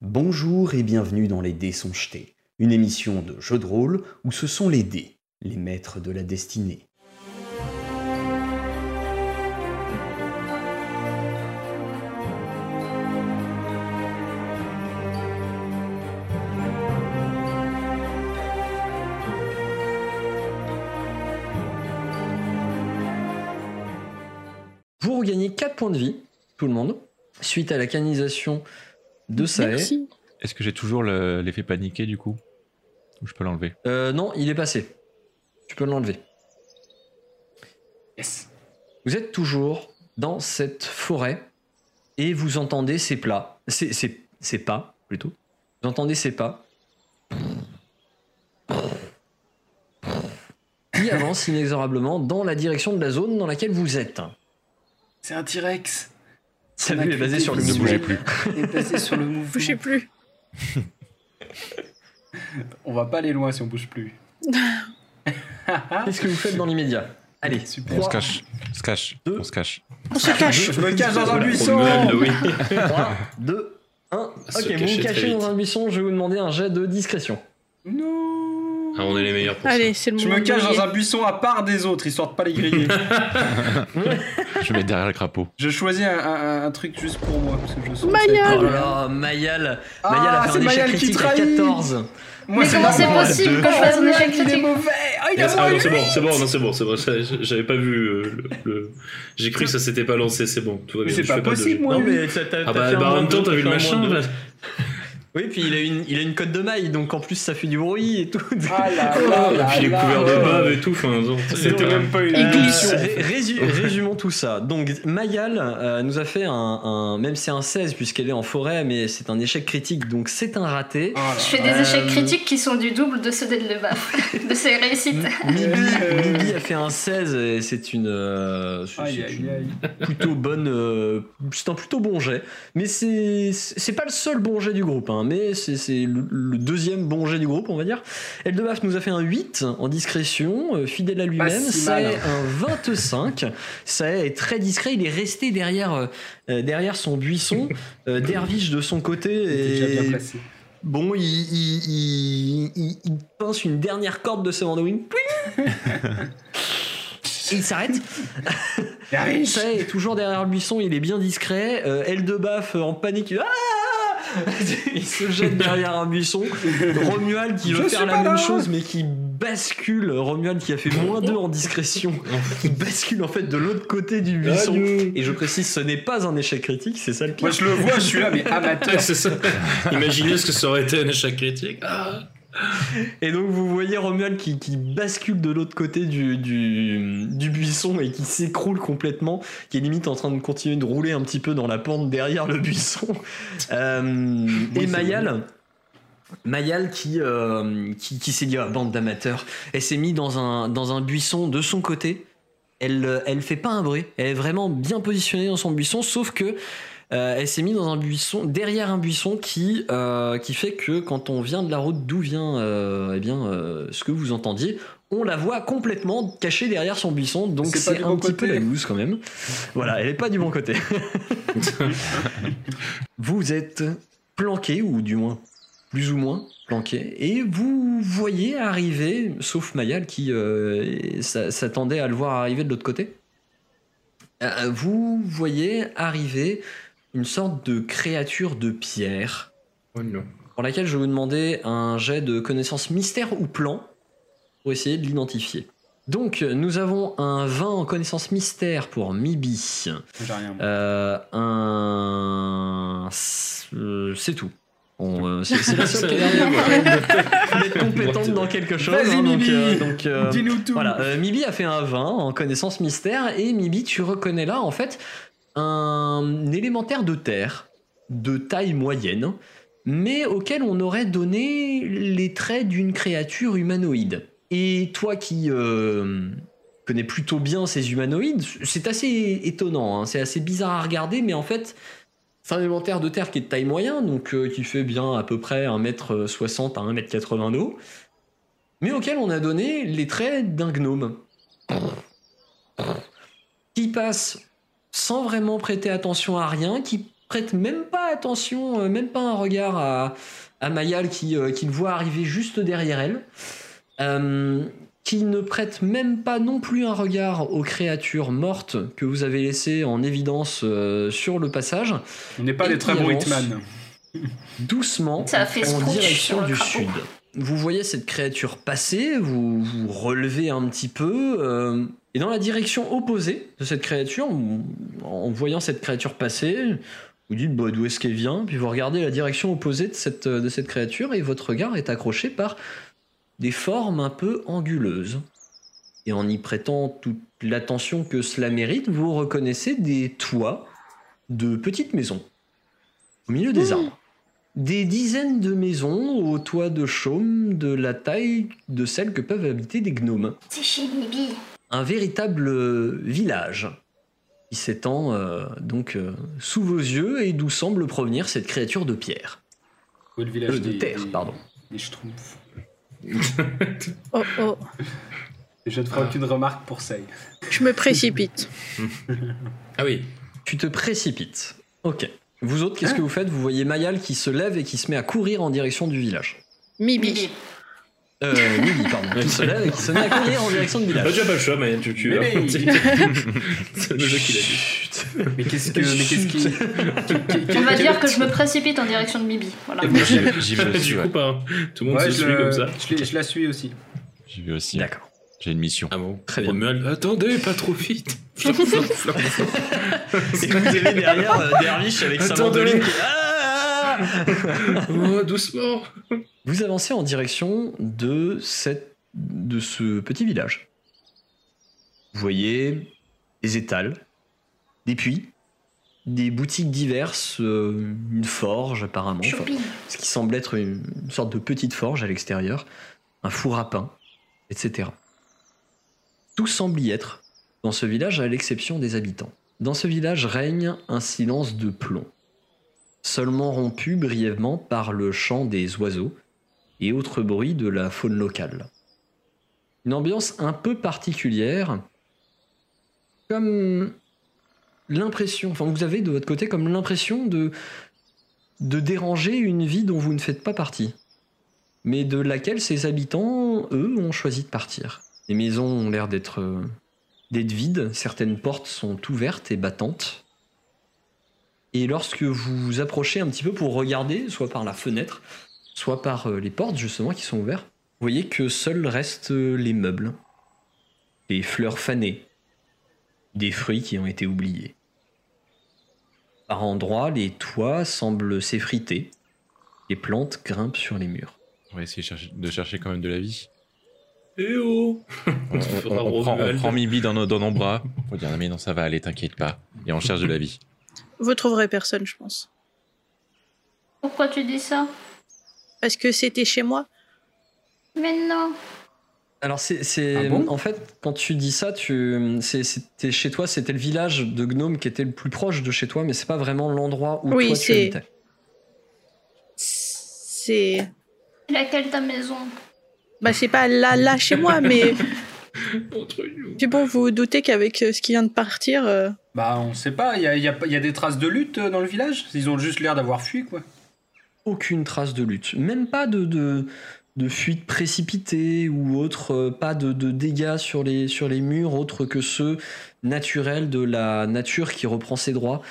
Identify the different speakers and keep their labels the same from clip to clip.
Speaker 1: Bonjour et bienvenue dans Les Dés sont jetés, une émission de jeu de rôle où ce sont les dés, les maîtres de la destinée.
Speaker 2: Vous regagnez 4 points de vie, tout le monde, suite à la canisation de Sae.
Speaker 3: Merci.
Speaker 4: Est-ce que j'ai toujours le- l'effet paniqué du coup? Ou je peux l'enlever?
Speaker 2: Euh, non, il est passé. Tu peux l'enlever.
Speaker 3: Yes.
Speaker 2: Vous êtes toujours dans cette forêt et vous entendez ces plats, ces, ces- ces pas plutôt. Vous entendez ces pas qui avancent inexorablement dans la direction de la zone dans laquelle vous êtes?
Speaker 3: C'est un T-Rex.
Speaker 2: Sa
Speaker 3: Son
Speaker 2: vue est basée sur le mouvement.
Speaker 3: visuelle est basée sur le mouvement.
Speaker 5: Bougez plus.
Speaker 3: On va pas aller loin si on bouge plus.
Speaker 2: Qu'est-ce que vous faites dans l'immédiat? Allez,
Speaker 3: Super.
Speaker 4: On se cache, on se cache,
Speaker 2: Deux.
Speaker 4: on se cache.
Speaker 5: On se cache.
Speaker 3: Je me cache dans un buisson.
Speaker 2: 3, 2, 1.
Speaker 6: Se
Speaker 2: Ok, vous vous
Speaker 6: cacher
Speaker 2: cachez dans un buisson, je vais vous demander un jet de discrétion.
Speaker 3: Non.
Speaker 6: Ah, on est les meilleurs pour
Speaker 5: Allez, c'est le
Speaker 3: Je me cache dans un buisson à part des autres, histoire de pas les griller.
Speaker 4: Je vais mettre derrière le crapaud.
Speaker 3: je choisis un, un- un truc juste pour moi. Parce que je sens
Speaker 5: Mayal.
Speaker 3: que ça va
Speaker 2: Oh
Speaker 3: être-
Speaker 2: là là, Mayal
Speaker 3: Ah,
Speaker 2: Mayal a fait
Speaker 3: c'est
Speaker 2: un échec
Speaker 3: Mayal qui
Speaker 2: critique à
Speaker 3: trahit.
Speaker 2: 14
Speaker 3: Moi,
Speaker 7: Mais comment c'est
Speaker 3: normal.
Speaker 7: possible que je fasse un
Speaker 3: Ah,
Speaker 7: échec
Speaker 3: il est
Speaker 7: critique
Speaker 3: mauvais. Ah, il a
Speaker 6: Ah,
Speaker 3: moins
Speaker 6: non, c'est bon, c'est bon, non, c'est bon, c'est bon. ça, J'avais pas vu euh, le. le- J'ai cru que ça s'était pas lancé, c'est bon, tout va
Speaker 3: Mais
Speaker 6: bien.
Speaker 3: c'est
Speaker 6: je
Speaker 3: pas
Speaker 6: fais de
Speaker 3: possible, moi.
Speaker 2: Non
Speaker 3: lui.
Speaker 2: mais t'as t'as-
Speaker 6: Ah
Speaker 2: t'as
Speaker 6: bah,
Speaker 2: fait un
Speaker 6: bah, en même temps, t'as vu le
Speaker 2: fait un moins
Speaker 6: machin là
Speaker 2: Oui, puis il a, une, il a une cote de maille, donc en plus ça fait du bruit et tout.
Speaker 3: Ah là là
Speaker 6: Et
Speaker 3: là
Speaker 6: puis les
Speaker 3: là.
Speaker 6: couverts de bave et tout, enfin,
Speaker 3: C'était même pas une
Speaker 5: Il
Speaker 2: résumons tout ça. Donc Mayal euh, nous a fait un, un- même c'est un 16 puisqu'elle est en forêt, mais c'est un échec critique, donc c'est un raté.
Speaker 3: Oh
Speaker 7: Je fais des échecs critiques qui sont du double de ceux d'Elebaf, de ses réussites.
Speaker 2: Mibi, a fait un 16 et c'est une, euh, c'est-
Speaker 3: Aïe aïe
Speaker 2: une
Speaker 3: aïe.
Speaker 2: plutôt bonne, euh, c'est un plutôt bon jet. Mais c'est c'est pas le seul bon jet du groupe, hein, mais c'est le, le deuxième bon jet du groupe, on va dire. Eldebaf nous a fait un 8 en discrétion, euh, fidèle à lui-même.
Speaker 3: Si
Speaker 2: C'est un 25. Ça est très discret. Il est resté derrière, euh, euh, derrière son buisson. Euh, Dervish de son côté.
Speaker 3: Était déjà bien
Speaker 2: bon, il, il, il- il- il pince une dernière corde de ses Wing. Il s'arrête.
Speaker 3: Est.
Speaker 2: Ça est toujours derrière le buisson, il est bien discret. Euh, euh, en panique. Ah il se jette derrière un buisson. Romuald qui veut faire la même chose mais qui bascule. Romuald qui a fait moins 2 en discrétion. qui bascule en fait de l'autre côté du buisson. Et je précise, ce n'est pas un échec critique, c'est ça le pire.
Speaker 3: Moi je le vois, je suis là, mais amateur.
Speaker 6: Ouais, c'est ça. Imaginez ce que ça aurait été un échec critique. Ah.
Speaker 2: Et donc vous voyez Romuald qui, qui bascule de l'autre côté du, du, du buisson et qui s'écroule complètement, qui est limite en train de continuer de rouler un petit peu dans la pente derrière le buisson. Euh, et Mayal, Mayal qui, euh, qui, qui s'est dit ah, bande d'amateurs, elle s'est mise dans un, dans un buisson de son côté. Elle, elle fait pas un bruit, elle est vraiment bien positionnée dans son buisson, sauf que euh, elle s'est mise dans un buisson, derrière un buisson qui, euh, qui fait que quand on vient de la route d'où vient euh, eh bien, euh, ce que vous entendiez, on la voit complètement cachée derrière son buisson, donc
Speaker 3: C'est
Speaker 2: un
Speaker 3: bon
Speaker 2: petit peu la loose quand même. Voilà, elle est pas du bon côté. vous êtes planqué, ou du moins plus ou moins planqué, et vous voyez arriver, sauf Mayal qui euh, s'a- s'attendait à le voir arriver de l'autre côté, euh, vous voyez arriver une sorte de créature de pierre
Speaker 6: Oh non.
Speaker 2: pour laquelle je vais vous demander un jet de connaissance mystère ou plan pour essayer de l'identifier. Donc, nous avons un 20 en connaissance mystère pour Mibi.
Speaker 3: J'ai rien. moi.
Speaker 2: Euh, un. euh, C'est tout. On, euh, c'est c'est la seule qui a l'air d'être- d'être compétente dans quelque chose.
Speaker 3: Vas-y,
Speaker 2: hein, donc,
Speaker 3: Mibi.
Speaker 2: euh, donc, euh,
Speaker 3: Dis-nous tout.
Speaker 2: voilà, euh, Mibi a fait un 20 en connaissance mystère et Mibi, tu reconnais là en fait un élémentaire de terre de taille moyenne, mais auquel on aurait donné les traits d'une créature humanoïde. Et toi qui euh, connais plutôt bien ces humanoïdes, c'est assez étonnant, hein, c'est assez bizarre à regarder, mais en fait, c'est un élémentaire de terre qui est de taille moyenne, donc euh, qui fait bien à peu près 1m60 à 1m80 d'eau, mais auquel on a donné les traits d'un gnome. Qui passe sans vraiment prêter attention à rien, qui prête même pas attention, euh, même pas un regard à, à Mayal qui, euh, qui le voit arriver juste derrière elle. Euh, qui ne prête même pas non plus un regard aux créatures mortes que vous avez laissées en évidence euh, sur le passage,
Speaker 3: On n'est pas des très bons hitman.
Speaker 2: doucement
Speaker 7: Ça a fait
Speaker 2: en direction du sud. Vous voyez cette créature passer, vous vous relevez un petit peu, euh, et dans la direction opposée de cette créature, en voyant cette créature passer, vous dites bah, d'où est-ce qu'elle vient, puis vous regardez la direction opposée de cette, de cette créature, et votre regard est accroché par des formes un peu anguleuses. Et en y prêtant toute l'attention que cela mérite, vous reconnaissez des toits de petites maisons au milieu des arbres. Des dizaines de maisons aux toits de chaume de la taille de celles que peuvent habiter des gnomes.
Speaker 7: C'est chez Mibi.
Speaker 2: Un véritable euh, village qui s'étend euh, donc euh, sous vos yeux et d'où semble provenir cette créature de pierre.
Speaker 3: Le village
Speaker 2: Euh, de
Speaker 3: des,
Speaker 2: terre,
Speaker 3: des-
Speaker 2: pardon.
Speaker 3: des schtroumpfs.
Speaker 5: Oh oh,
Speaker 3: Et je ne ferai aucune remarque pour ça.
Speaker 5: je me précipite.
Speaker 6: Ah oui.
Speaker 2: Tu te précipites. Ok. Vous autres, qu'est-ce que vous faites? Vous voyez Mayal qui se lève et qui se met à courir en direction du village.
Speaker 5: Mibi.
Speaker 7: Mibi.
Speaker 2: Euh, Lily, pardon. Qui se lève et qui se met à courir en direction du
Speaker 6: Bah,
Speaker 2: village.
Speaker 6: tu as pas le choix, mais tu, tu
Speaker 3: Mais.
Speaker 6: C'est le jeu qui l'a dit.
Speaker 2: Chut.
Speaker 3: Mais qu'est-ce que. Mais qu'est-ce qui.
Speaker 7: On va dire que je me précipite en direction de Mibi. Voilà.
Speaker 4: J'y j'y vais aussi,
Speaker 6: du coup,
Speaker 4: ouais.
Speaker 6: pas. Tout le monde
Speaker 3: Ouais,
Speaker 6: se
Speaker 3: je,
Speaker 6: suit
Speaker 3: le-
Speaker 6: comme ça.
Speaker 3: je l'ai- je la suis aussi.
Speaker 4: J'y vais aussi.
Speaker 2: D'accord.
Speaker 4: J'ai une mission.
Speaker 6: Ah bon
Speaker 2: Très bien.
Speaker 6: Romuald, attendez, pas trop vite. Flop, flop, flop.
Speaker 2: Et vous avez derrière euh, Dervish avec sa
Speaker 6: Attendez.
Speaker 2: mandoline qui- Ah
Speaker 6: Oh, doucement.
Speaker 2: Vous avancez en direction de, cette, de ce petit village. Vous voyez des étals, des puits, des boutiques diverses, euh, une forge apparemment, enfin, ce qui semble être une, une sorte de petite forge à l'extérieur, un four à pain, etc. Tout semble y être dans ce village à l'exception des habitants. Dans ce village règne un silence de plomb, seulement rompu brièvement par le chant des oiseaux et autres bruits de la faune locale. Une ambiance un peu particulière, comme l'impression, enfin vous avez de votre côté comme l'impression de, déranger une vie dont vous ne faites pas partie, mais de laquelle ces habitants, eux, ont choisi de partir. Les maisons ont l'air d'être d'être vides, certaines portes sont ouvertes et battantes. Et lorsque vous vous approchez un petit peu pour regarder, soit par la fenêtre, soit par euh, les portes justement qui sont ouvertes, vous voyez que seuls restent euh, les meubles, les fleurs fanées, des fruits qui ont été oubliés. Par endroits, les toits semblent s'effriter, les plantes grimpent sur les murs.
Speaker 4: On va essayer de chercher, quand même de la vie.
Speaker 6: Eh oh
Speaker 4: On, prend, on
Speaker 6: Romuald.
Speaker 4: prend Mibi dans nos, dans nos bras. On va dire, mais non, ça va aller, t'inquiète pas. Et on cherche de la vie.
Speaker 5: Vous trouverez personne, je pense.
Speaker 7: Pourquoi tu dis ça?
Speaker 5: Parce que c'était chez moi.
Speaker 7: Mais non.
Speaker 2: Alors c'est, c'est-
Speaker 3: Ah bon?
Speaker 2: en fait quand tu dis ça, tu, c'est- c'était chez toi, c'était le village de Gnome qui était le plus proche de chez toi, mais c'est pas vraiment l'endroit où
Speaker 5: Oui,
Speaker 2: toi tu
Speaker 5: c'est-
Speaker 2: habitais.
Speaker 5: C'est.
Speaker 7: Laquelle ta maison?
Speaker 5: Bah, c'est pas là, là chez moi, mais.
Speaker 6: Entre nous.
Speaker 5: Puis bon, vous vous doutez qu'avec euh, ce qui vient de partir. euh,
Speaker 3: Bah, on sait pas. Il y a, il y a pas- il y a des traces de lutte euh, dans le village? Ils ont juste l'air d'avoir fui, quoi.
Speaker 2: Aucune trace de lutte, même pas de, de, de fuite précipitée ou autre, euh, pas de, de dégâts sur les, sur les murs autres que ceux naturels de la nature qui reprend ses droits.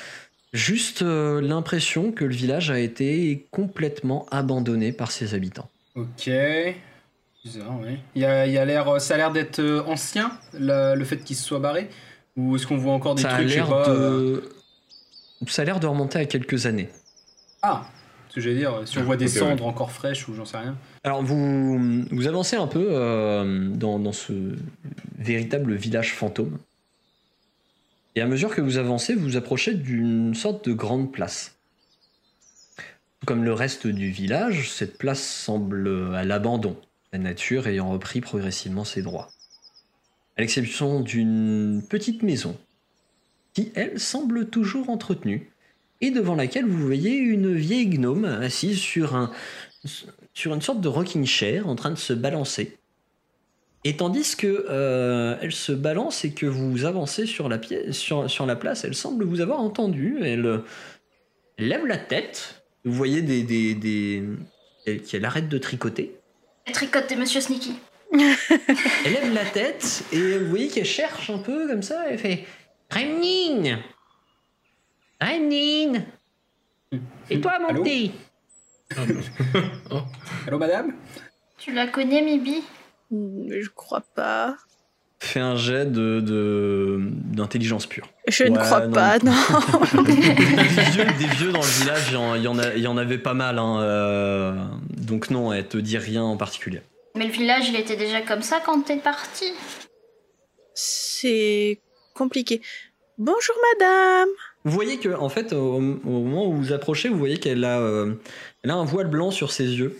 Speaker 2: Juste euh, l'impression que le village a été complètement abandonné par ses habitants.
Speaker 3: Ok. Bizarre, oui. Il y a, il y a l'air, ça a l'air d'être ancien, le, le fait qu'il se soit barré Ou est-ce qu'on voit encore des
Speaker 2: Ça
Speaker 3: trucs,
Speaker 2: l'air
Speaker 3: pas euh,
Speaker 2: de... Ça a l'air de remonter à quelques années.
Speaker 3: Ah Ce que j'allais dire, si on voit des
Speaker 6: ouais.
Speaker 3: cendres encore fraîches ou j'en sais rien.
Speaker 2: Alors vous, vous avancez un peu euh, dans, dans ce véritable village fantôme. Et à mesure que vous avancez, vous vous approchez d'une sorte de grande place. Comme le reste du village, cette place semble à l'abandon, la nature ayant repris progressivement ses droits. À l'exception d'une petite maison, qui, elle, semble toujours entretenue, et devant laquelle vous voyez une vieille gnome assise sur un, sur une sorte de rocking chair en train de se balancer. Et tandis que euh, elle se balance et que vous avancez sur la, pièce, sur, sur la place, elle semble vous avoir entendu. Elle, lève la tête. Vous voyez des. des, des... qu'elle arrête de tricoter.
Speaker 7: Elle tricote Monsieur Sneaky.
Speaker 2: Elle lève la tête et vous voyez qu'elle cherche un peu comme ça. Elle fait Remnine Remnine Et toi, mon
Speaker 3: Allô
Speaker 2: petit?
Speaker 3: Allô, madame?
Speaker 7: Tu la connais, Mibi?
Speaker 5: Hmm, Je crois pas.
Speaker 2: Fais un jet de, de- d'intelligence pure.
Speaker 5: Je ne crois
Speaker 2: non.
Speaker 5: pas, non.
Speaker 2: des, vieux, des vieux dans le village, il y en, il y en a- il y en avait pas mal. hein, euh, donc non, elle te dit rien en particulier.
Speaker 7: Mais le village, il était déjà comme ça quand t'es parti.
Speaker 5: C'est compliqué. Bonjour madame.
Speaker 2: Vous voyez que, en fait, au, au moment où vous approchez, vous voyez qu'elle a, euh, elle a un voile blanc sur ses yeux.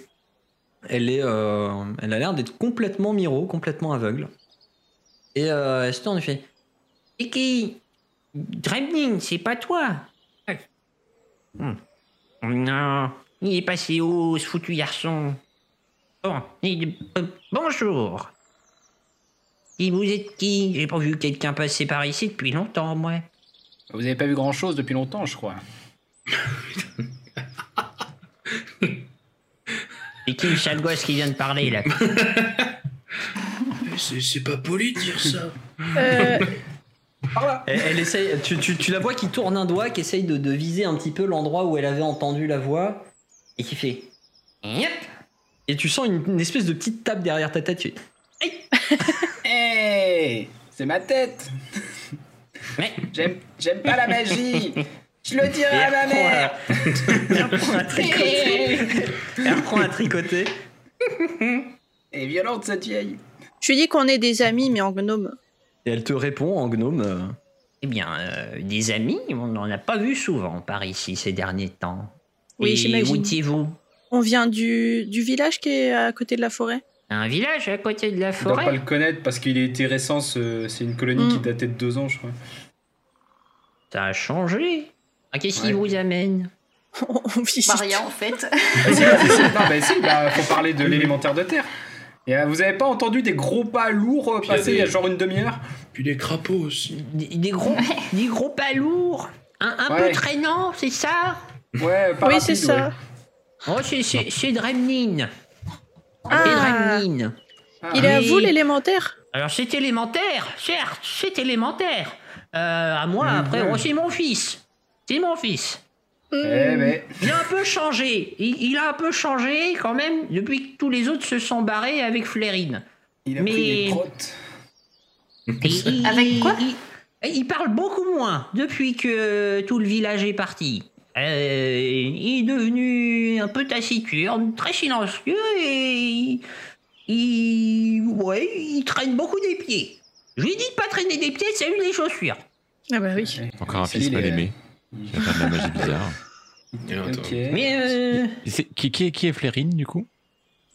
Speaker 2: Elle est, euh, elle a l'air d'être complètement miro, complètement aveugle. Et euh, elle se tourne et fait qui Dremlin, c'est pas toi Hmm. Non, il est passé où, ce foutu garçon Bon, il- euh, bonjour. Et vous êtes qui? J'ai pas vu quelqu'un passer par ici depuis longtemps, moi.
Speaker 3: Vous avez pas vu grand chose depuis longtemps, je crois.
Speaker 2: Et qui le sale gosse qui vient de parler là?
Speaker 6: C'est c'est pas poli de dire ça.
Speaker 5: Euh,
Speaker 2: elle, elle essaye, tu, tu- tu la vois qui tourne un doigt, qui essaye de, de viser un petit peu l'endroit où elle avait entendu la voix, et qui fait. Yep. Et tu sens une, une espèce de petite tape derrière ta tête. tu fais,
Speaker 3: Hey C'est ma tête
Speaker 2: Mais.
Speaker 3: J'aime j'aime pas la magie Je le
Speaker 2: Et
Speaker 3: dirai à ma mère
Speaker 2: elle reprend à tricoter. Elle reprend à tricoter.
Speaker 3: Elle est violente, cette vieille
Speaker 5: je lui dis qu'on est des amis, mais en gnome.
Speaker 2: Et elle te répond en gnome. euh,
Speaker 8: Eh bien, euh, des amis, on n'en a pas vu souvent par ici ces derniers temps.
Speaker 5: Oui,
Speaker 8: Et. Où étiez-vous
Speaker 5: On vient du, du village qui est à côté de la forêt.
Speaker 8: Un village à côté de la
Speaker 3: Je dois pas
Speaker 8: forêt
Speaker 3: le connaître parce qu'il était récent, ce- c'est une colonie
Speaker 5: Mm.
Speaker 3: qui datait de deux ans, je crois.
Speaker 8: Ça a changé. Ah, Qu'est-ce qui vous amène
Speaker 5: On, on visite.
Speaker 7: Maria, en fait.
Speaker 3: Bah, si, si, si, non, bah, si, bah, faut parler de l'élémentaire de terre. Et euh, vous avez pas entendu des gros pas lourds euh,
Speaker 6: Puis il y a
Speaker 3: passer il y a
Speaker 6: des-
Speaker 3: genre une demi-heure
Speaker 6: Puis les crapauds aussi.
Speaker 8: des, des gros, des gros pas lourds Un, un
Speaker 3: Ouais.
Speaker 8: peu traînants, c'est ça?
Speaker 3: Ouais, pas
Speaker 5: Oui, c'est ça.
Speaker 3: ouais.
Speaker 8: Oh, c'est- c'est c'est Dremlin.
Speaker 5: Ah.
Speaker 8: C'est Dremlin.
Speaker 3: Ah,
Speaker 5: Il est à vous l'élémentaire?
Speaker 8: Alors, c'est élémentaire, certes, c'est élémentaire. Euh, à moi,
Speaker 3: Mhm.
Speaker 8: après, oh, c'est mon fils. C'est mon fils.
Speaker 3: Eh
Speaker 5: Hmm.
Speaker 3: ben,
Speaker 8: Il a un peu changé. Il, il a un peu changé quand même depuis que tous les autres se sont barrés avec Flérine.
Speaker 3: il a
Speaker 8: Mais-
Speaker 3: pris des protes.
Speaker 8: Et il-
Speaker 7: Avec quoi?
Speaker 8: il, il parle beaucoup moins depuis que tout le village est parti. Euh, il est devenu un peu taciturne, très silencieux et il, il- ouais, il traîne beaucoup des pieds. Je lui ai dit de pas traîner des pieds, c'est une des chaussures.
Speaker 5: Ah bah oui.
Speaker 4: Encore un fils mal aimé. Qui va faire de la magie bizarre.
Speaker 8: Mais euh,
Speaker 4: Qui, qui, est- qui est Flérine du coup?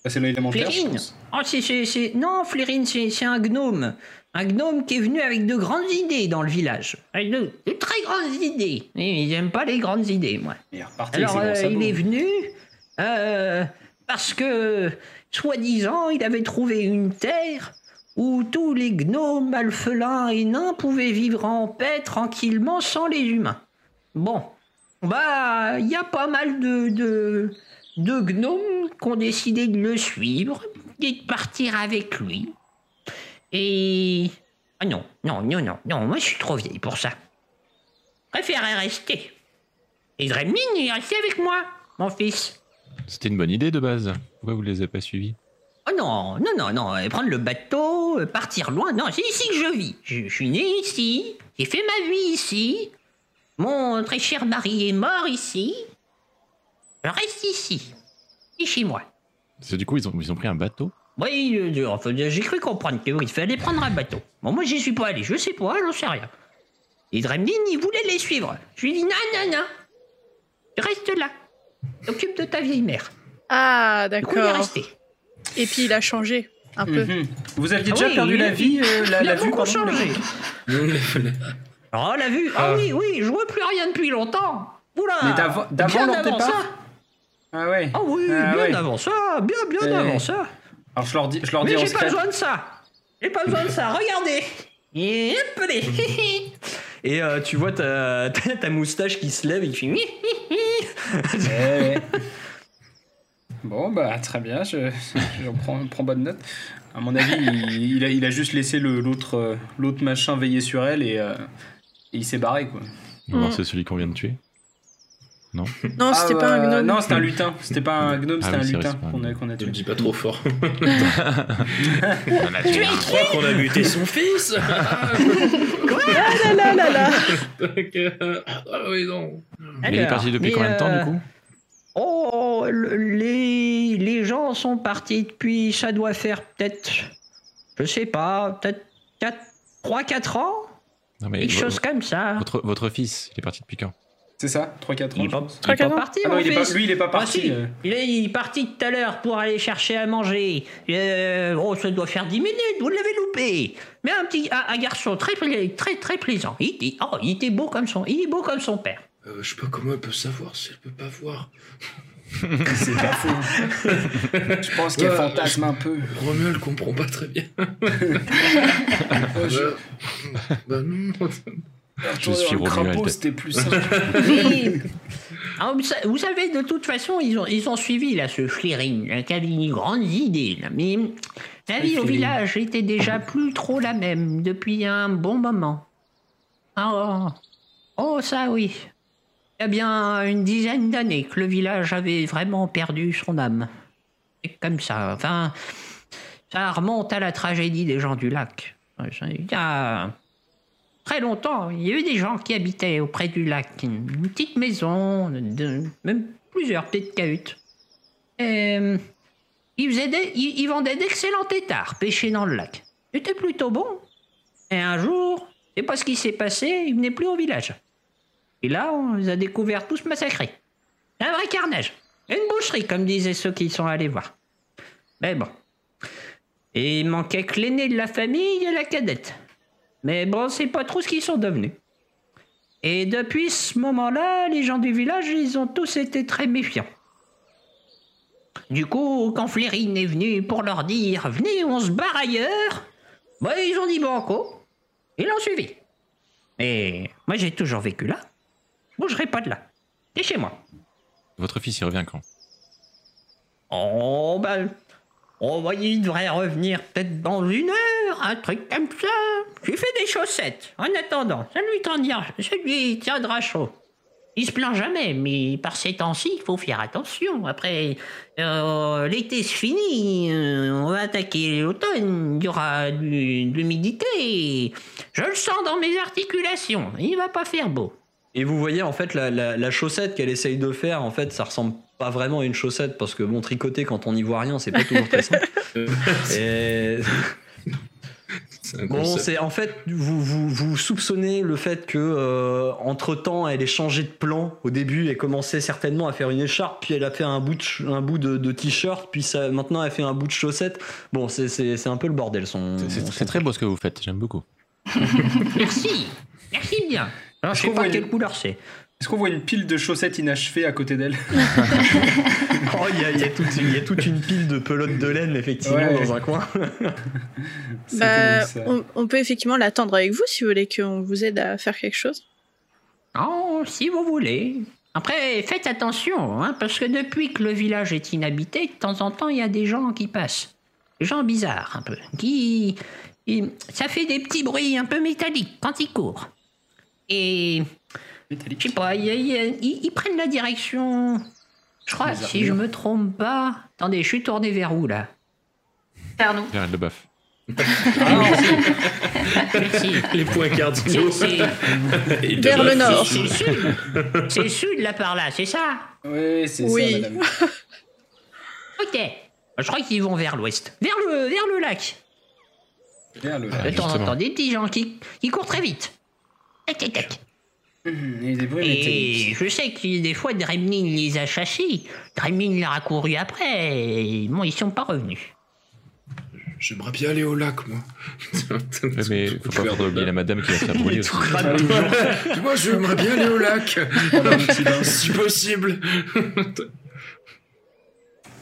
Speaker 3: Ah, c'est l'élémentaire,
Speaker 8: Flérine oh, c'est, c'est- c'est- Non, Flérine, c'est, c'est un gnome. Un gnome qui est venu avec de grandes idées dans le village. Avec de, de très grandes idées. Et j'aime pas les grandes idées, moi.
Speaker 3: Il est reparti
Speaker 8: Alors, euh, il est venu euh, parce que, soi-disant, il avait trouvé une terre où tous les gnomes, alphelins et nains pouvaient vivre en paix tranquillement sans les humains. Bon, bah, il y a pas mal de, de, de gnomes qui ont décidé de le suivre et de partir avec lui. Et... Ah non, non, non, non, non, moi je suis trop vieille pour ça. Préférerais rester. Et Dremlin, il est resté avec moi, mon fils.
Speaker 4: C'était une bonne idée de base. Pourquoi vous les avez pas suivis?
Speaker 8: Oh non, non, non, non, euh, prendre le bateau, euh, partir loin, non, c'est ici que je vis. Je, je suis né ici, j'ai fait ma vie ici. Mon très cher mari est mort ici. Je reste ici, et chez moi.
Speaker 4: Que du coup, ils ont, ils ont pris un bateau?
Speaker 8: Oui, euh, euh, enfin, j'ai cru comprendre qu'il fallait prendre un bateau. Bon, moi, j'y suis pas allé, je sais pas, j'en sais rien. Et Dremlin, il voulait les suivre. Je lui ai dit, non, non, non, reste là. Occupe de ta vieille mère.
Speaker 5: Ah,
Speaker 8: Du coup, il est
Speaker 5: d'accord.
Speaker 8: resté.
Speaker 5: Et puis il a changé un peu.
Speaker 3: Mhm. Vous aviez
Speaker 8: Ah
Speaker 3: déjà
Speaker 8: oui,
Speaker 3: perdu
Speaker 8: il
Speaker 3: la vie, euh, la,
Speaker 8: Il
Speaker 3: la
Speaker 8: a
Speaker 3: vue, pardon,
Speaker 8: changé. Oh, la vue Ah
Speaker 3: Ah.
Speaker 8: oui, oui, je vois plus rien depuis longtemps. Oula
Speaker 3: Mais d'avant- leur départ
Speaker 8: ça.
Speaker 3: Ah ouais.
Speaker 8: Ah oui,
Speaker 3: Ah
Speaker 8: bien
Speaker 3: ouais.
Speaker 8: avant ça, bien, bien
Speaker 3: Eh.
Speaker 8: avant ça.
Speaker 3: Alors je leur dis, je leur dis
Speaker 8: Mais j'ai pas besoin de ça. J'ai pas besoin de ça, regardez. Et.
Speaker 2: Et euh, tu vois ta, ta, ta moustache qui se lève et qui fait.
Speaker 3: Eh. Bon, bah très bien, je, je prends, prends bonne note. À mon avis, il, il a, il a juste laissé le- l'autre euh, l'autre machin veiller sur elle et, euh, et il s'est barré quoi.
Speaker 4: On va voir
Speaker 5: Mm.
Speaker 4: c'est celui qu'on vient de tuer.
Speaker 5: Non,
Speaker 3: Ah,
Speaker 5: c'était pas un
Speaker 3: bah,
Speaker 5: gnome.
Speaker 3: Non, c'était un lutin. C'était pas un gnome,
Speaker 4: Ah
Speaker 3: c'était
Speaker 4: oui,
Speaker 3: un lutin qu'on a, qu'on a
Speaker 6: Ne
Speaker 3: tué.
Speaker 6: le dis pas trop fort.
Speaker 4: On a tué un.
Speaker 6: Crois qu'on a buté son fils.
Speaker 5: Ah là là là là.
Speaker 6: ah oui, non.
Speaker 4: Il est parti depuis combien de temps,
Speaker 8: euh,
Speaker 4: du coup
Speaker 8: Oh, le- les, les gens sont partis depuis, ça doit faire peut-être, je sais pas, peut-être 3-4 ans
Speaker 4: Non, mais
Speaker 8: Quelque chose comme ça.
Speaker 4: votre, votre fils, il est parti depuis quand?
Speaker 3: C'est ça 3-4 ans.
Speaker 8: Il pas, il est pas
Speaker 5: 3-4 ans
Speaker 8: parti,
Speaker 3: Ah non, il est pas- lui, il est pas
Speaker 8: Ah,
Speaker 3: parti.
Speaker 8: si.
Speaker 3: euh.
Speaker 8: Il est, il est parti tout à l'heure pour aller chercher à manger. Euh, oh, ça doit faire 10 minutes, vous l'avez loupé. Mais un petit un, un garçon très, très, très plaisant. Il, était- oh, il était beau comme son, il est beau comme son père.
Speaker 6: Euh, je sais pas comment elle peut savoir si elle peut pas voir.
Speaker 3: C'est pas faux. je pense qu'elle
Speaker 6: Ouais,
Speaker 3: fantasme un peu.
Speaker 6: Romuald comprend pas très bien.
Speaker 3: Je-
Speaker 6: Bah, bah
Speaker 4: suis Romuald.
Speaker 3: crapaud, c'était plus simple.
Speaker 8: Mais- Ah, vous sa- vous savez, de toute façon, ils ont, ils ont suivi là, ce Flirin, là, qui avait une grande idée. Là. Mais la vie au village était déjà plus trop la même depuis un bon moment. Oh, oh ça oui. Il y a bien une dizaine d'années que le village avait vraiment perdu son âme. C'est comme ça. Enfin, ça remonte à la tragédie des gens du lac. Il y a très longtemps, il y avait des gens qui habitaient auprès du lac. Une petite maison, même plusieurs petites cahutes. Euh, ils, vendaient d'excellents têtards pêchés dans le lac. C'était plutôt bon. Et un jour, c'est pas ce qui s'est passé, ils venaient plus au village. Et là, on les a découverts tous massacrés. Un vrai carnage. Une boucherie, comme disaient ceux qui sont allés voir. Mais bon. Et il manquait que l'aîné de la famille et la cadette. Mais bon, c'est pas trop ce qu'ils sont devenus. Et depuis ce moment-là, les gens du village, ils ont tous été très méfiants. Du coup, quand Flérine est venu pour leur dire Venez, on se barre ailleurs, bah, ils ont dit Banco. Ils l'ont suivi. Et moi, j'ai toujours vécu là. Je bougerai pas de là. C'est chez moi.
Speaker 4: Votre fils, il revient quand?
Speaker 8: Oh, ben. Oh, bah, il devrait revenir peut-être dans une heure, un truc comme ça. J'ai fait des chaussettes. En attendant, ça lui tiendra, ça lui tiendra chaud. Il se plaint jamais, mais par ces temps-ci, il faut faire attention. Après, euh, l'été se finit, euh, on va attaquer l'automne, il y aura du- de l'humidité. Je le sens dans mes articulations, il va pas faire beau.
Speaker 2: Et vous voyez en fait la, la- la chaussette qu'elle essaye de faire, en fait ça ressemble pas vraiment à une chaussette parce que bon tricoter quand on n'y voit rien c'est pas toujours très simple. Et
Speaker 6: C'est
Speaker 2: bon c'est en fait vous, vous, vous soupçonnez le fait que entre temps elle ait changé de plan. Au début elle commençait certainement à faire une écharpe puis elle a fait un bout de, ch- un bout de, de t-shirt puis ça, maintenant elle fait un bout de chaussette. Bon c'est- c'est c'est un peu le bordel son.
Speaker 4: C'est-
Speaker 2: son
Speaker 4: très beau ce que vous faites, j'aime beaucoup.
Speaker 8: Merci, merci bien. Alors, je sais pas quelle couleur c'est.
Speaker 3: Est-ce qu'on voit une pile de chaussettes inachevées à côté d'elle
Speaker 2: Oh, il y, a- il y a toute- il y a toute une pile de pelotes de laine effectivement
Speaker 3: Ouais.
Speaker 2: dans un coin.
Speaker 5: Bah, on, on peut effectivement l'attendre avec vous si vous voulez qu'on vous aide à faire quelque chose.
Speaker 8: Oh, si vous voulez. Après, faites attention, hein, parce que depuis que le village est inhabité, de temps en temps, il y a des gens qui passent. Des gens bizarres, un peu. Qui. qui- ça fait des petits bruits un peu métalliques quand ils courent. Et.
Speaker 3: Métallique.
Speaker 8: Je sais pas, ils, prennent la direction. Je crois,
Speaker 3: Les
Speaker 8: si je
Speaker 3: armures.
Speaker 8: me trompe pas. Attendez, je suis tourné vers où là?
Speaker 7: Vers nous.
Speaker 4: Vers le bœuf.
Speaker 8: Merci.
Speaker 6: Les points cardinaux.
Speaker 8: C'est-
Speaker 5: Vers le nord.
Speaker 8: C'est le sud. C'est sud là par là, c'est ça?
Speaker 3: Oui, c'est
Speaker 5: Oui.
Speaker 3: ça, madame.
Speaker 8: Ok. Je crois qu'ils vont vers l'ouest. Vers le, vers le lac.
Speaker 3: Vers le
Speaker 8: De temps en
Speaker 4: justement.
Speaker 8: temps, des petits gens qui, qui courent très vite. Tac, tac, tac.
Speaker 3: Hum, Et des bruits
Speaker 8: Et je sais que des fois, Dremlin les a chassés. Dremlin leur a couru après. Et bon, ils sont pas revenus.
Speaker 6: J'aimerais bien aller au lac, moi.
Speaker 4: Mais faut pas, faut pas oublier la madame qui va faire brûler aussi.
Speaker 6: Moi, j'aimerais bien aller au lac. si possible.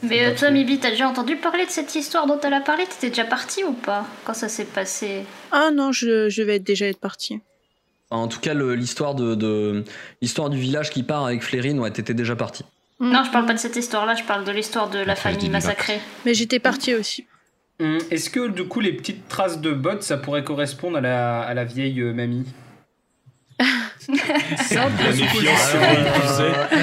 Speaker 7: Mais euh, toi, Mibi, t'as déjà entendu parler de cette histoire dont elle a parlé? T'étais déjà parti ou pas quand ça s'est passé?
Speaker 5: Ah non, je, je vais déjà être partie.
Speaker 2: En tout cas, l'histoire de, de- l'histoire du village qui part avec Flérine, ouais, t'étais déjà parti.
Speaker 7: Non, je parle pas de cette histoire-là, je parle de l'histoire de la
Speaker 4: Après,
Speaker 7: famille massacrée.
Speaker 5: Mais j'étais partie aussi.
Speaker 3: Hum, Est-ce que du coup les petites traces de bottes ça pourrait correspondre à la, à la vieille euh, mamie?
Speaker 2: elle,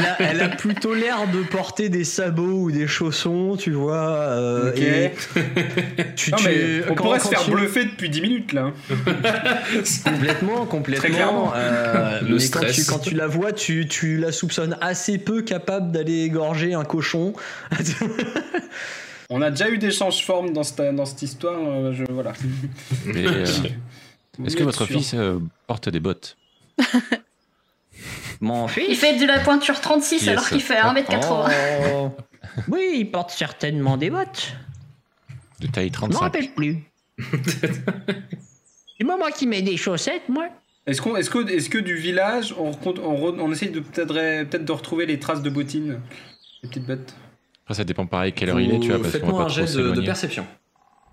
Speaker 2: a, elle a plutôt l'air de porter des sabots ou des chaussons, tu vois. euh,
Speaker 3: Ok.
Speaker 2: et tu,
Speaker 3: Non
Speaker 2: tu-
Speaker 3: mais on
Speaker 2: quand-
Speaker 3: pourrait
Speaker 2: quand
Speaker 3: se faire
Speaker 2: tu-
Speaker 3: bluffer depuis 10 minutes là.
Speaker 2: Complètement, complètement.
Speaker 3: clairement.
Speaker 2: euh,
Speaker 6: Le
Speaker 2: mais quand
Speaker 6: stress.
Speaker 2: tu, quand tu la vois, tu, tu la soupçonnes assez peu capable d'aller égorger un cochon.
Speaker 3: On a déjà eu des changes-formes dans cette, dans cette histoire, euh, je, voilà.
Speaker 4: Mais, euh,
Speaker 3: Vous
Speaker 4: Est-ce que votre
Speaker 3: sûr.
Speaker 4: fils euh, porte des bottes?
Speaker 8: Mon
Speaker 7: Il
Speaker 8: fils
Speaker 7: fait de la pointure 36
Speaker 4: Yes.
Speaker 7: alors qu'il fait 1m80.
Speaker 8: Oh. Oui, il porte certainement des bottes.
Speaker 4: de taille
Speaker 8: Je m'en
Speaker 4: 35
Speaker 8: rappelle plus. du moment qu'il met des chaussettes, moi.
Speaker 3: Est-ce qu'on, est-ce que, est-ce que du village, on, recompte- on, re- on essaye de peut-être, peut-être de retrouver les traces de bottines, les petites bottes.
Speaker 4: Après, ça dépend pareil quelle heure il est, tu vois, parce qu'on
Speaker 2: un jet de, de perception.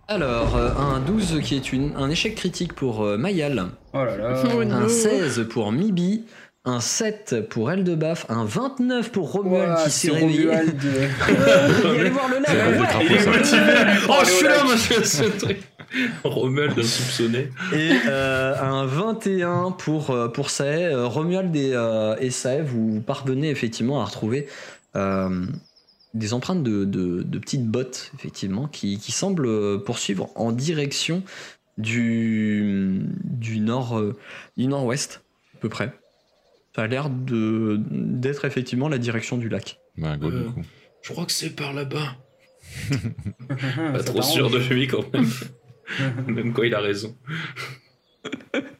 Speaker 2: Alors, euh, un 12 qui est une, un échec critique pour euh, Mayal,
Speaker 3: Oh là là.
Speaker 5: Oh
Speaker 2: un 16 pour Mibi, un 7 pour Eldebaf, un 29 pour Romuald qui s'est réveillé.
Speaker 3: Romuald.
Speaker 2: Il allait voir le
Speaker 4: drapeau,
Speaker 3: Il est motivé
Speaker 6: Oh, je suis là, ce truc. Romuald insoupçonné.
Speaker 2: Et euh, un 21 pour, pour Sae. Romuald et, euh, et Sae, vous parvenez effectivement à retrouver euh, des empreintes de, de- de petites bottes, effectivement, qui, qui semblent euh, poursuivre en direction du, du nord euh, du nord-ouest, à peu près. Ça a l'air de- d'être effectivement la direction du lac.
Speaker 4: Bah, go, du
Speaker 6: Euh,
Speaker 4: coup.
Speaker 6: Je crois que c'est par là-bas. Pas trop sûr de lui quand même. même quoi, il a raison.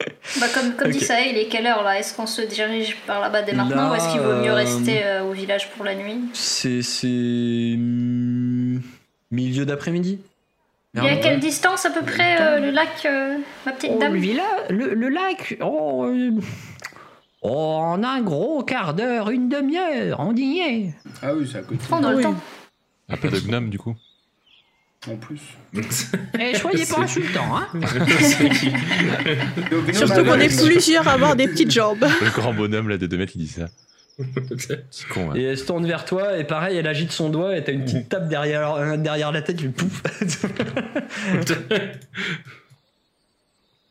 Speaker 7: Bah, comme comme dit
Speaker 2: Ok.
Speaker 7: ça, il est quelle heure là? Est-ce qu'on se dirige par là-bas dès maintenant
Speaker 2: Là,
Speaker 7: ou est-ce qu'il vaut mieux
Speaker 2: euh,
Speaker 7: rester euh, au village pour la nuit?
Speaker 2: C'est. milieu d'après-midi
Speaker 7: Il y a
Speaker 2: Merde.
Speaker 7: quelle distance à peu près euh, le lac, euh, ma petite
Speaker 8: Oh,
Speaker 7: dame?
Speaker 8: le, villa, le, le lac, oh, euh, oh, en un gros quart d'heure, une demi-heure, on y est.
Speaker 3: Ah oui, c'est à côté.
Speaker 7: On a le
Speaker 5: Oui.
Speaker 7: temps.
Speaker 4: Un peu de gnome, du coup.
Speaker 3: En plus.
Speaker 8: Et soyez pas insultants, hein.
Speaker 5: Surtout qu'on est plusieurs à avoir des petites jambes.
Speaker 4: Le grand bonhomme là de 2 mètres qui dit ça. C'est con, hein.
Speaker 2: Et elle se tourne vers toi et pareil, elle agite son doigt et t'as une petite tape derrière, euh, derrière la tête, tu pouf.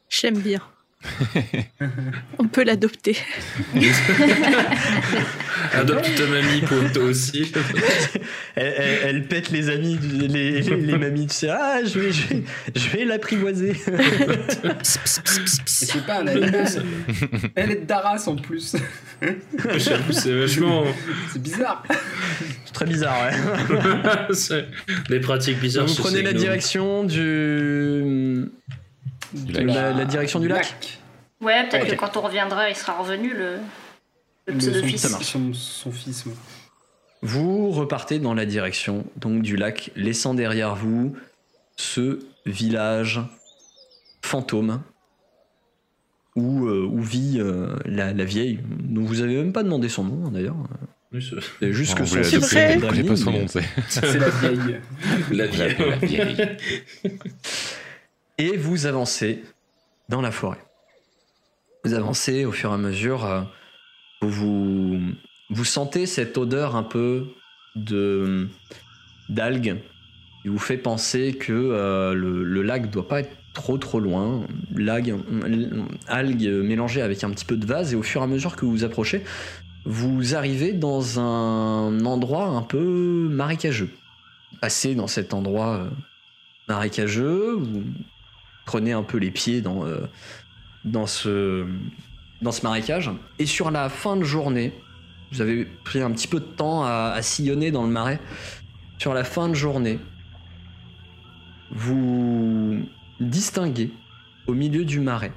Speaker 5: J'aime bien. On peut l'adopter.
Speaker 6: Adopte ta mamie pour toi aussi.
Speaker 2: elle, elle- elle pète les amis, les, les, les mamies, tu sais, ah, je vais, je vais, je vais l'apprivoiser.
Speaker 3: C'est pas un animal. Elle est de Daras en plus.
Speaker 6: J'avoue, c'est vachement.
Speaker 3: C'est bizarre.
Speaker 2: C'est très bizarre, ouais.
Speaker 6: c'est des pratiques bizarres.
Speaker 2: vous prenez la direction du.
Speaker 3: De
Speaker 2: La- la direction du lac.
Speaker 7: Ouais, peut-être que quand on reviendra, il sera revenu le, pseudo-fils.
Speaker 3: son, son, son fils. moi.
Speaker 2: Vous repartez dans la direction donc du lac, laissant derrière vous ce village fantôme où, euh, où vit euh, la, la vieille, dont vous avez même pas demandé son nom hein, d'ailleurs.
Speaker 6: Oui, c'est-
Speaker 2: juste que
Speaker 4: on
Speaker 2: son
Speaker 5: C'est
Speaker 4: pas son nom.
Speaker 3: C'est la vieille.
Speaker 6: La vieille.
Speaker 4: La vieille.
Speaker 2: Et vous avancez dans la forêt. Vous avancez au fur et à mesure. euh, Vous, vous, sentez cette odeur un peu de d'algues qui vous fait penser que euh, le, le lac doit pas être trop trop loin. L'algue, algues mélangées avec un petit peu de vase et au fur et à mesure que vous vous approchez, vous arrivez dans un endroit un peu marécageux. Passez dans cet endroit euh, marécageux, prenez un peu les pieds dans, euh, dans, ce, dans ce marécage. Et sur la fin de journée, vous avez pris un petit peu de temps à, à sillonner dans le marais. Sur la fin de journée, vous distinguez au milieu du marais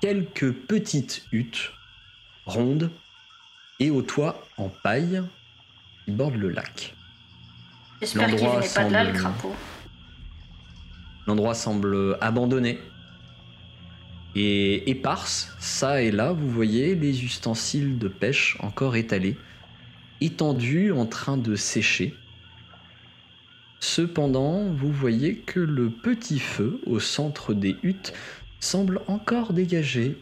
Speaker 2: quelques petites huttes rondes et au toit en paille qui bordent le lac.
Speaker 7: J'espère qu'il
Speaker 2: L'endroit
Speaker 7: venait pas de là, le crapaud.
Speaker 2: L'endroit semble abandonné et éparse. Ça et là, vous voyez les ustensiles de pêche encore étalés, étendus en train de sécher. Cependant, vous voyez que le petit feu au centre des huttes semble encore dégager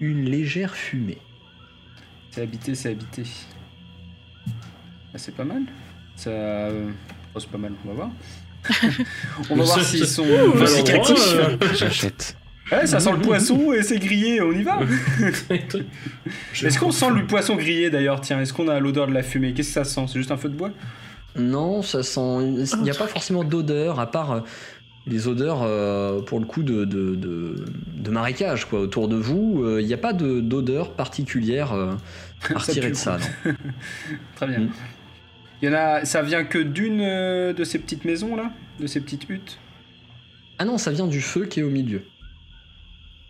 Speaker 2: une légère fumée.
Speaker 3: C'est habité, c'est habité. Ah, c'est pas mal. Ça. euh, oh, c'est pas mal, on va voir. on va voir s'ils sont.
Speaker 6: C'est
Speaker 3: créatifs.
Speaker 6: euh,
Speaker 4: J'achète.
Speaker 3: Ouais, ça sent le poisson et c'est grillé, on y va. Est-ce qu'on sent le poisson grillé d'ailleurs? Tiens, est-ce qu'on a l'odeur de la fumée? Qu'est-ce que ça sent? C'est juste un feu de bois?
Speaker 2: Non, ça sent. Il n'y a pas forcément d'odeur, à part euh, les odeurs, euh, pour le coup, de, de, de, de marécage, quoi. Autour de vous, euh, il n'y a pas de- d'odeur particulière euh, à retirer de ça, non.
Speaker 3: Très bien.
Speaker 2: Mm.
Speaker 3: Il y en a, ça vient que d'une euh, de ces petites maisons là De ces petites huttes
Speaker 2: Ah non, ça vient du feu qui est au milieu.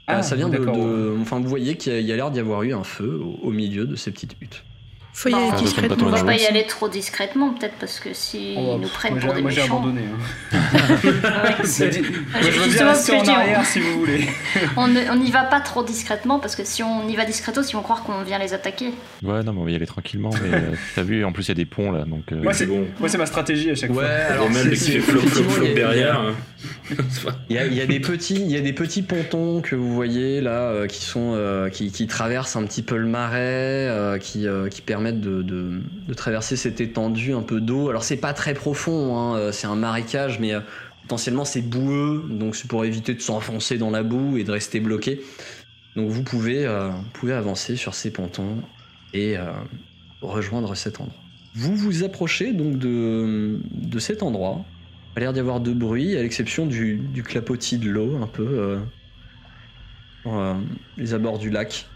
Speaker 3: Ah,
Speaker 2: Euh, ça vient de, Enfin, vous voyez qu'il y a, l'air d'y avoir eu un feu au, au milieu de ces petites huttes.
Speaker 5: Faut y
Speaker 7: Bah,
Speaker 5: aller discrètement.
Speaker 7: On va
Speaker 4: Ouais,
Speaker 7: pas y
Speaker 4: ouais.
Speaker 7: aller trop discrètement, peut-être, parce que si
Speaker 3: Oh,
Speaker 7: ils nous prennent
Speaker 3: moi,
Speaker 7: pour des
Speaker 3: moi j'ai
Speaker 7: méchants.
Speaker 3: abandonné. hein.
Speaker 7: Ouais.
Speaker 3: C'est- Moi, je veux bien
Speaker 7: justement,
Speaker 3: rester
Speaker 7: ce que
Speaker 3: en arrière si vous voulez.
Speaker 7: On n'y va pas trop discrètement, parce que si on y va discretos, ils vont croire qu'on vient les attaquer.
Speaker 4: Ouais, non, mais on va y aller tranquillement. Mais euh, t'as vu, en plus, il y a des ponts là. Donc, euh,
Speaker 3: Moi, c'est
Speaker 6: bon.
Speaker 3: moi, c'est ma stratégie à chaque fois.
Speaker 2: alors
Speaker 6: Rommel,
Speaker 2: c'est-
Speaker 6: dès qu'il fait flop, flop, flop derrière. hein.
Speaker 2: Il y a, il y a des petits, il y a des petits pontons que vous voyez là euh, qui sont, euh, qui, qui traversent un petit peu le marais, euh, qui, euh, qui permettent de, de- traverser cette étendue un peu d'eau. Alors c'est pas très profond, hein, euh, c'est un marécage, mais euh, potentiellement c'est boueux, donc c'est pour éviter de s'enfoncer dans la boue et de rester bloqué. Donc vous pouvez, euh, pouvez avancer sur ces pontons et rejoindre cet endroit. Vous vous approchez donc de, de cet endroit. A l'air d'y avoir de bruit, à l'exception du, clapotis de l'eau, un peu les abords du lac.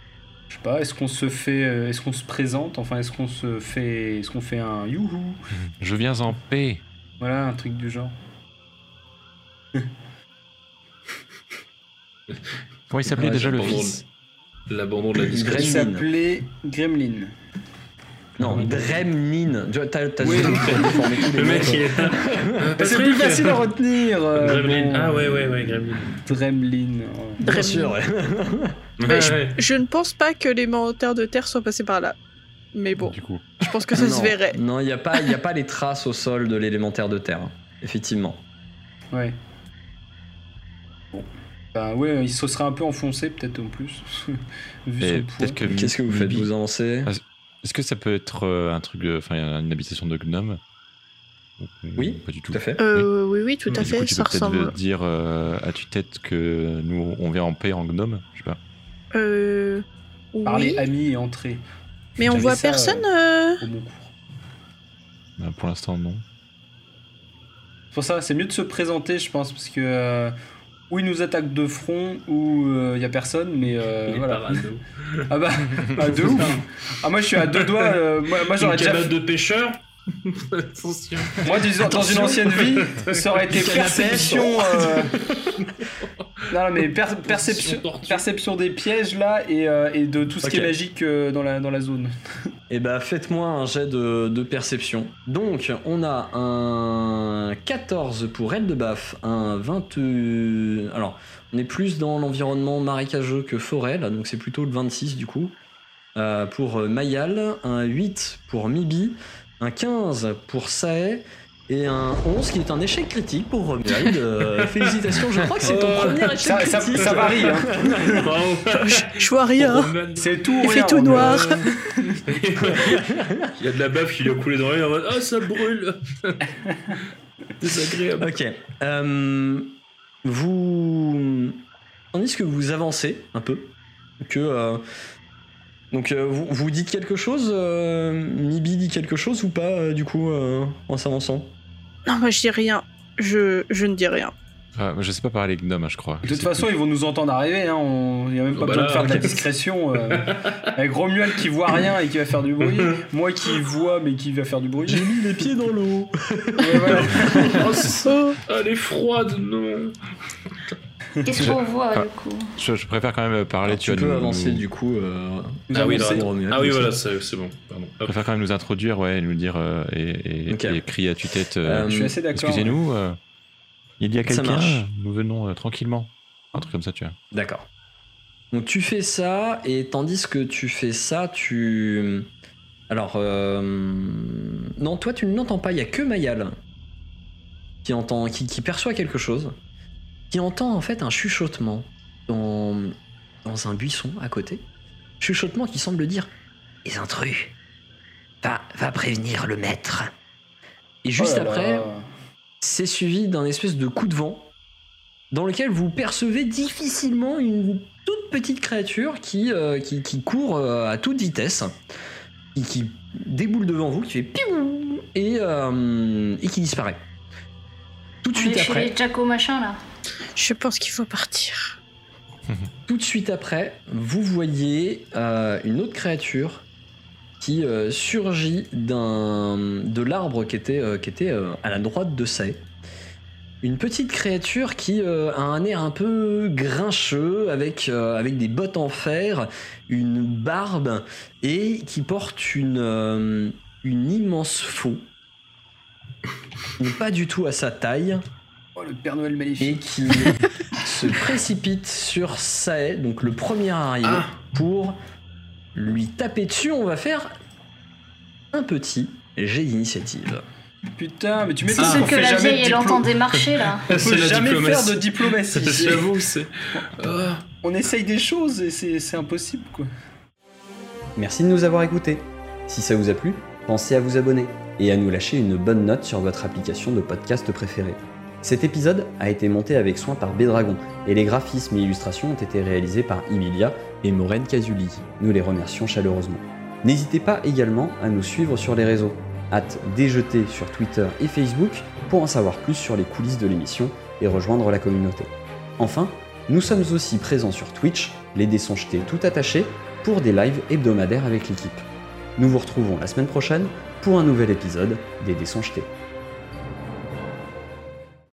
Speaker 3: Je sais pas, est-ce qu'on se fait. euh, Est-ce qu'on se présente Enfin, est-ce qu'on se fait. Est-ce qu'on fait un youhou
Speaker 4: Je viens en paix.
Speaker 3: Voilà, un truc du genre.
Speaker 4: Comment il s'appelait déjà le fils
Speaker 6: L'abandon de la
Speaker 3: Il
Speaker 6: discrétion.
Speaker 2: Gremlin.
Speaker 3: s'appelait Gremlin.
Speaker 2: Non, Dremlin. Tu t'as
Speaker 3: Oui.
Speaker 6: Le mec, il est là. Euh,
Speaker 3: c'est plus facile à retenir euh,
Speaker 6: Gremlin.
Speaker 3: bon,
Speaker 6: Ah ouais, ouais, ouais, Gremlin.
Speaker 3: Dremlin.
Speaker 2: Bien sûr, ouais.
Speaker 5: Mais
Speaker 6: Ouais,
Speaker 5: je, ne pense pas que les menteurs de terre soient passés par là. Mais bon,
Speaker 4: Du coup.
Speaker 5: je pense que ça se verrait.
Speaker 2: Non, il n'y a, pas- y a pas les traces au sol de l'élémentaire de terre, effectivement.
Speaker 3: Ouais. Bon. Bah ouais, il se serait un peu enfoncé peut-être en plus.
Speaker 4: Que
Speaker 2: Qu'est-ce que vous faites Vous avancez
Speaker 4: Est-ce que ça peut être euh, un truc, de- enfin une habitation de gnome? Ou- ou
Speaker 2: Oui,
Speaker 4: pas du tout.
Speaker 2: Tout à fait.
Speaker 5: Euh, oui, oui, tout à
Speaker 4: du coup,
Speaker 5: fait,
Speaker 4: tu
Speaker 5: ça
Speaker 4: peux peut-être dire euh, à tue-tête que nous on vient en paix en gnome, je sais pas.
Speaker 5: Euh,
Speaker 3: Parler
Speaker 5: oui,
Speaker 3: amis et entrer
Speaker 5: mais on voit
Speaker 3: ça,
Speaker 5: personne. euh,
Speaker 3: au bon cours.
Speaker 4: Bah, pour l'instant non.
Speaker 3: C'est pour ça, c'est mieux de se présenter, je pense, parce que euh, ou ils nous attaquent de front, ou il y a personne, mais euh, voilà. Ah bah, ah, de ouf. Ah moi je suis à deux doigts. euh, moi, moi, j'aurais
Speaker 6: Une
Speaker 3: déjà.
Speaker 6: cabane de pêcheurs Attention.
Speaker 3: Moi disons dans une ancienne vie, ça aurait été perception. euh, Non mais per- perception,
Speaker 6: Perception
Speaker 3: des pièges là et, euh, et de tout ce qui est magique euh, dans la dans la zone.
Speaker 2: Eh bah faites-moi un jet de, de perception. Donc on a un 14 pour Eldebaf, un 20... euh, Alors on est plus dans l'environnement marécageux que forêt, là, donc c'est plutôt le 26 du coup. Euh, pour Mayal, un 8 pour Mibi, un 15 pour Sae et un 11 qui est un échec critique pour Romuald. Euh, félicitations, je crois que c'est ton premier échec
Speaker 3: Ça, ça,
Speaker 2: critique.
Speaker 3: ça varie. Hein.
Speaker 5: Je, je vois rien.
Speaker 3: C'est tout.
Speaker 5: Il
Speaker 3: rien,
Speaker 5: fait tout noir.
Speaker 6: Il y a de la baffe qui lui a coulé dans l'œil en mode Ah, ça brûle Désagréable.
Speaker 2: Ok. Euh, vous. Tandis que vous avancez un peu, que. Euh, donc, euh, vous, vous dites quelque chose euh, Mibi dit quelque chose ou pas, euh, du coup, euh, en s'avançant?
Speaker 5: Non, moi je dis rien. Je, je ne dis rien.
Speaker 4: Ah, je sais pas parler gnome, hein, je crois.
Speaker 3: De toute façon,
Speaker 4: plus.
Speaker 3: ils vont nous entendre arriver. Hein. On... Il n'y a même pas
Speaker 6: Oh, bah
Speaker 3: besoin
Speaker 6: là,
Speaker 3: de faire de la discrétion. euh. Avec Romuald qui voit rien et qui va faire du bruit. Moi qui vois mais qui va faire du bruit.
Speaker 2: mis les pieds dans l'eau
Speaker 3: Ouais, voilà.
Speaker 6: Oh, ah, elle est froide, non
Speaker 7: Qu'est-ce
Speaker 4: Je-
Speaker 7: qu'on voit,
Speaker 4: Ah.
Speaker 7: du coup
Speaker 4: Je, je préfère quand même parler.
Speaker 2: Alors, Tu
Speaker 4: vois,
Speaker 2: peux
Speaker 4: nous-
Speaker 2: avancer, du coup. euh,
Speaker 6: Ah oui, Ah oui, voilà, c'est bon. Pardon.
Speaker 4: Je préfère quand même nous introduire, ouais, et nous dire euh, et, et,
Speaker 2: Ok.
Speaker 4: et crier à tue-tête. euh,
Speaker 2: Euh,
Speaker 3: Je suis assez d'accord.
Speaker 4: Excusez-nous, euh, il y a quelqu'un. Nous venons euh, tranquillement. Un truc comme ça, tu vois.
Speaker 2: D'accord. Donc tu fais ça, et tandis que tu fais ça, tu... Alors, euh... non, toi tu ne l'entends pas, il y a que Mayal qui entend, qui, qui perçoit quelque chose, qui entend en fait un chuchotement dans, dans un buisson à côté. Chuchotement qui semble dire
Speaker 8: Les intrus. Va, va prévenir le maître.
Speaker 2: Et juste
Speaker 3: Oh là
Speaker 2: après,
Speaker 3: là.
Speaker 2: c'est suivi d'un espèce de coup de vent dans lequel vous percevez difficilement une toute petite créature qui, euh, qui, qui court euh, à toute vitesse, et qui déboule devant vous, qui fait piou et, euh, et qui disparaît. Tout de suite
Speaker 7: est chez
Speaker 2: après,
Speaker 7: les Jaco machin là.
Speaker 5: Je pense qu'il faut partir.
Speaker 2: tout de suite après, vous voyez euh, une autre créature qui euh, surgit de l'arbre qui était, euh, à la droite de Sae. Une petite créature qui a un air un peu grincheux, avec, des bottes en fer, une barbe, et qui porte une, une immense faux. pas du tout à sa taille,
Speaker 3: Oh, le Père Noël
Speaker 2: et
Speaker 3: maléfique.
Speaker 2: qui se précipite sur Sae, donc le premier arrivé,
Speaker 6: Ah.
Speaker 2: pour lui taper dessus. On va faire un petit jet d'initiative.
Speaker 3: Putain, mais tu m'étonnes qu'on
Speaker 7: que la vieille
Speaker 3: de
Speaker 7: elle
Speaker 3: diplo-
Speaker 7: entendait marcher là.
Speaker 3: On
Speaker 6: C'est
Speaker 3: peut
Speaker 6: la
Speaker 3: jamais
Speaker 6: diplomatie.
Speaker 3: faire de diplomatie.
Speaker 6: J'avoue, c'est. Ah.
Speaker 3: On essaye des choses et c'est impossible quoi.
Speaker 1: Merci de nous avoir écoutés. Si ça vous a plu, pensez à vous abonner et à nous lâcher une bonne note sur votre application de podcast préférée. Cet épisode a été monté avec soin par Bédragon et les graphismes et illustrations ont été réalisés par Emilia et Maureen Casuli. Nous les remercions chaleureusement. N'hésitez pas également à nous suivre sur les réseaux. Hâte déjeter sur Twitter et Facebook pour en savoir plus sur les coulisses de l'émission et rejoindre la communauté. Enfin, nous sommes aussi présents sur Twitch, les dés tout attachés, pour des lives hebdomadaires avec l'équipe. Nous vous retrouvons la semaine prochaine pour un nouvel épisode des dés.